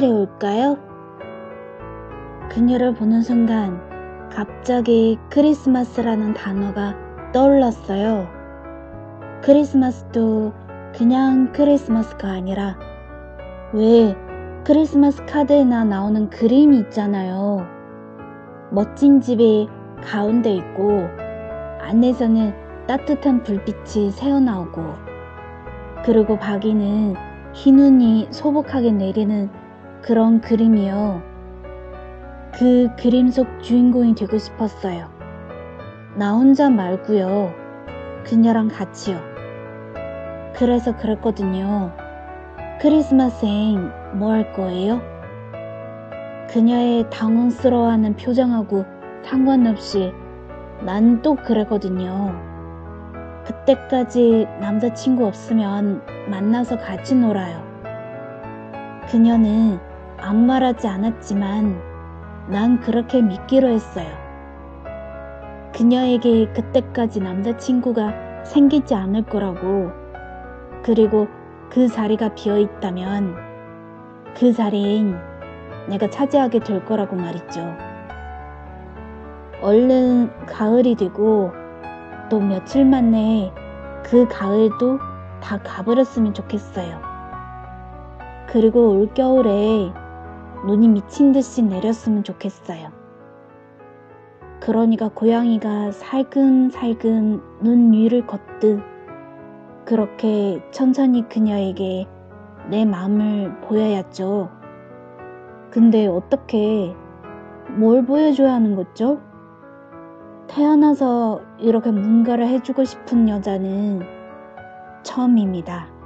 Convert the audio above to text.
날이 올까요? 그녀를 보는 순간 갑자기 크리스마스라는 단어가 떠올랐어요. 크리스마스도 그냥 크리스마스가 아니라 왜 크리스마스 카드에나 나오는 그림이 있잖아요. 멋진 집이 가운데 있고 안에서는 따뜻한 불빛이 새어나오고 그리고 밖에는 흰 눈이 소복하게 내리는 그런 그림이요. 그 그림 속 주인공이 되고 싶었어요. 나 혼자 말고요. 그녀랑 같이요. 그래서 그랬거든요. 크리스마스엔 뭐 할 거예요? 그녀의 당황스러워하는 표정하고 상관없이 난 또 그랬거든요. 그때까지 남자친구 없으면 만나서 같이 놀아요. 그녀는 아무 말하지 않았지만 난 그렇게 믿기로 했어요. 그녀에게 그때까지 남자친구가 생기지 않을 거라고. 그리고 그 자리가 비어 있다면 그 자리엔 내가 차지하게 될 거라고 말이죠. 얼른 가을이 되고 또 며칠 만에 그 가을도 다 가버렸으면 좋겠어요. 그리고 올겨울에 눈이 미친 듯이 내렸으면 좋겠어요. 그러니까 고양이가 살금살금 눈 위를 걷듯 그렇게 천천히 그녀에게 내 마음을 보여야죠. 근데 어떻게 뭘 보여줘야 하는 거죠? 태어나서 이렇게 뭔가를 해주고 싶은 여자는 처음입니다.